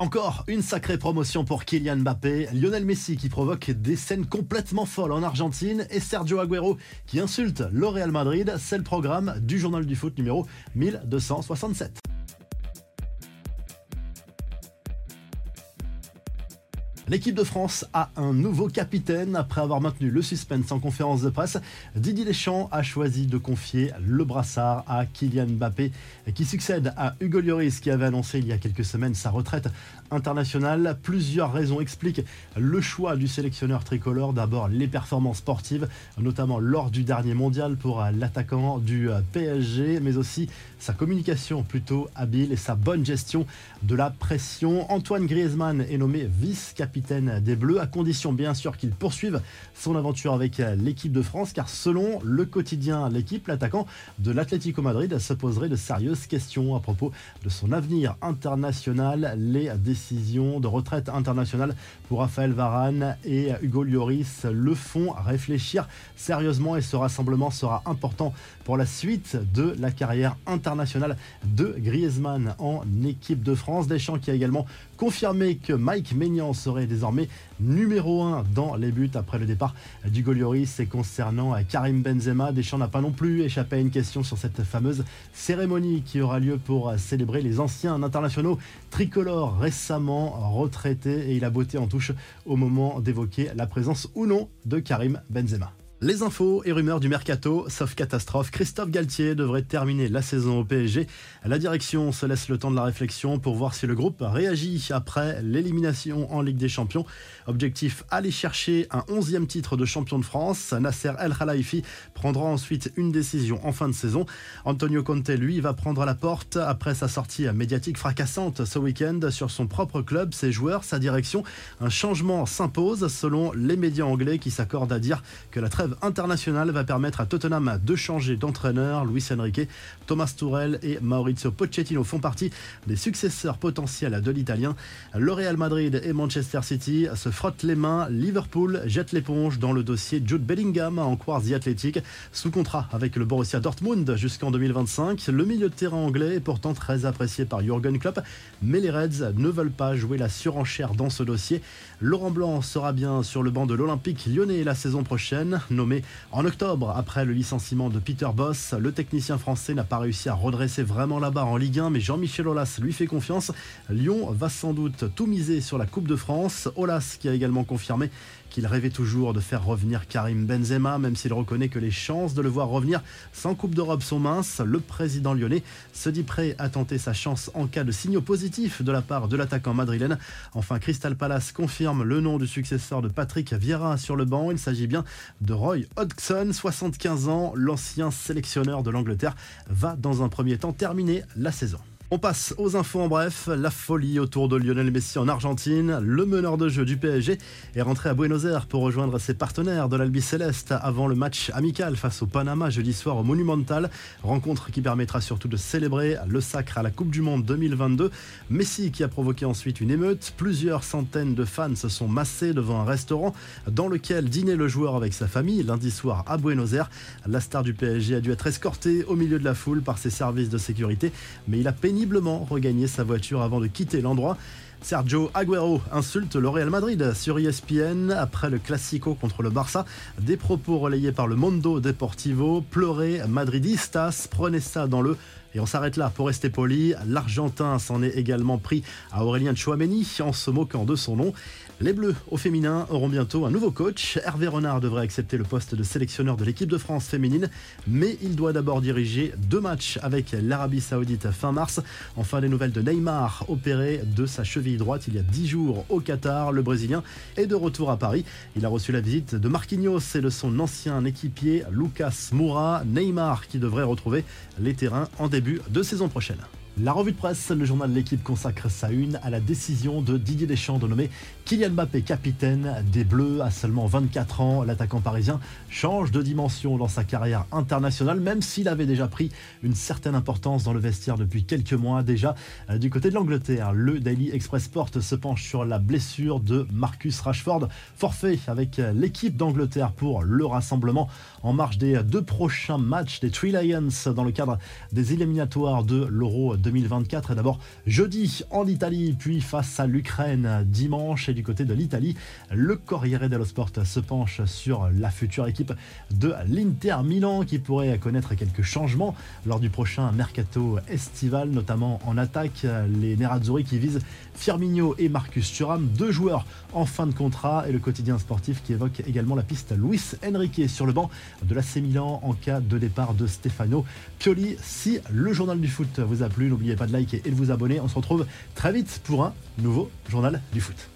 Encore une sacrée promotion pour Kylian Mbappé, Lionel Messi qui provoque des scènes complètement folles en Argentine et Sergio Agüero qui insulte le Real Madrid. C'est le programme du journal du foot numéro 1267. L'équipe de France a un nouveau capitaine. Après avoir maintenu le suspense en conférence de presse, Didier Deschamps a choisi de confier le brassard à Kylian Mbappé, qui succède à Hugo Lloris, qui avait annoncé il y a quelques semaines sa retraite internationale. Plusieurs raisons expliquent le choix du sélectionneur tricolore. D'abord, les performances sportives, notamment lors du dernier mondial pour l'attaquant du PSG, mais aussi sa communication plutôt habile et sa bonne gestion de la pression. Antoine Griezmann est nommé vice-capitaine des Bleus, à condition bien sûr qu'il poursuive son aventure avec l'équipe de France, car selon le quotidien L'équipe, l'attaquant de l'Atlético Madrid se poserait de sérieuses questions à propos de son avenir international. Les décisions de retraite internationale pour Raphaël Varane et Hugo Lloris le font réfléchir sérieusement et ce rassemblement sera important pour la suite de la carrière internationale de Griezmann en équipe de France. Deschamps qui a également confirmé que Mike Maignan serait désormais numéro 1 dans les buts après le départ du Golioris. Et concernant Karim Benzema, Deschamps n'a pas non plus échappé à une question sur cette fameuse cérémonie qui aura lieu pour célébrer les anciens internationaux tricolores récemment retraités. Et il a beauté en touche au moment d'évoquer la présence ou non de Karim Benzema. Les infos et rumeurs du mercato, sauf catastrophe, Christophe Galtier devrait terminer la saison au PSG. La direction se laisse le temps de la réflexion pour voir si le groupe réagit après l'élimination en Ligue des Champions. Objectif, aller chercher un 11e titre de champion de France. Nasser El Khalifi prendra ensuite une décision en fin de saison. Antonio Conte, lui, va prendre la porte après sa sortie médiatique fracassante ce week-end sur son propre club, ses joueurs, sa direction. Un changement s'impose selon les médias anglais qui s'accordent à dire que la trêve internationale va permettre à Tottenham de changer d'entraîneur. Luis Enrique, Thomas Tourel et Maurizio Pochettino font partie des successeurs potentiels de l'Italien. Le Real Madrid et Manchester City se frottent les mains. Liverpool jette l'éponge dans le dossier Jude Bellingham en Quartz Athletic, sous contrat avec le Borussia Dortmund jusqu'en 2025. Le milieu de terrain anglais est pourtant très apprécié par Jurgen Klopp, mais les Reds ne veulent pas jouer la surenchère dans ce dossier. Laurent Blanc sera bien sur le banc de l'Olympique lyonnais la saison prochaine en octobre après le licenciement de Peter Boss. Le technicien français n'a pas réussi à redresser vraiment la barre en Ligue 1, mais Jean-Michel Aulas lui fait confiance. Lyon va sans doute tout miser sur la Coupe de France. Aulas qui a également confirmé qu'il rêvait toujours de faire revenir Karim Benzema, même s'il reconnaît que les chances de le voir revenir sans Coupe d'Europe sont minces. Le président lyonnais se dit prêt à tenter sa chance en cas de signaux positifs de la part de l'attaquant madrilène. Enfin, Crystal Palace confirme le nom du successeur de Patrick Vieira sur le banc. Il s'agit bien de Roy Hodgson, 75 ans, l'ancien sélectionneur de l'Angleterre, va dans un premier temps terminer la saison. On passe aux infos en bref. La folie autour de Lionel Messi en Argentine. Le meneur de jeu du PSG est rentré à Buenos Aires pour rejoindre ses partenaires de l'Albi Céleste avant le match amical face au Panama jeudi soir au Monumental. Rencontre qui permettra surtout de célébrer le sacre à la Coupe du Monde 2022. Messi qui a provoqué ensuite une émeute. Plusieurs centaines de fans se sont massés devant un restaurant dans lequel dînait le joueur avec sa famille lundi soir à Buenos Aires. La star du PSG a dû être escortée au milieu de la foule par ses services de sécurité, mais il a peigné regagner sa voiture avant de quitter l'endroit. Sergio Agüero insulte le Real Madrid sur ESPN après le Classico contre le Barça. Des propos relayés par le Mondo Deportivo. Pleurer Madridistas, prenez ça dans le et on s'arrête là pour rester poli. L'Argentin s'en est également pris à Aurélien Chouameni en se moquant de son nom. Les Bleus au féminin auront bientôt un nouveau coach. Hervé Renard devrait accepter le poste de sélectionneur de l'équipe de France féminine, mais il doit d'abord diriger deux matchs avec l'Arabie Saoudite fin mars. Enfin, des nouvelles de Neymar, opéré de sa cheville droite il y a dix jours au Qatar. Le Brésilien est de retour à Paris. Il a reçu la visite de Marquinhos et de son ancien équipier Lucas Moura. Neymar qui devrait retrouver les terrains en début de saison prochaine. La revue de presse, le journal de l'équipe consacre sa une à la décision de Didier Deschamps de nommer Kylian Mbappé capitaine des Bleus à seulement 24 ans. L'attaquant parisien change de dimension dans sa carrière internationale, même s'il avait déjà pris une certaine importance dans le vestiaire depuis quelques mois déjà. Euh, du côté de l'Angleterre, le Daily Express Sport se penche sur la blessure de Marcus Rashford, forfait avec l'équipe d'Angleterre pour le rassemblement en marge des deux prochains matchs des Three Lions dans le cadre des éliminatoires de l'Euro 2024. D'abord jeudi en Italie, puis face à l'Ukraine dimanche. Et du côté de l'Italie, le Corriere dello Sport se penche sur la future équipe de l'Inter Milan qui pourrait connaître quelques changements lors du prochain mercato estival, notamment en attaque. Les Nerazzurri qui visent Firmino et Marcus Thuram, deux joueurs en fin de contrat. Et le quotidien sportif qui évoque également la piste Luis Enrique sur le banc de l'AC Milan en cas de départ de Stefano Pioli. Si le journal du foot vous a plu, n'oubliez pas de liker et de vous abonner. On se retrouve très vite pour un nouveau journal du foot.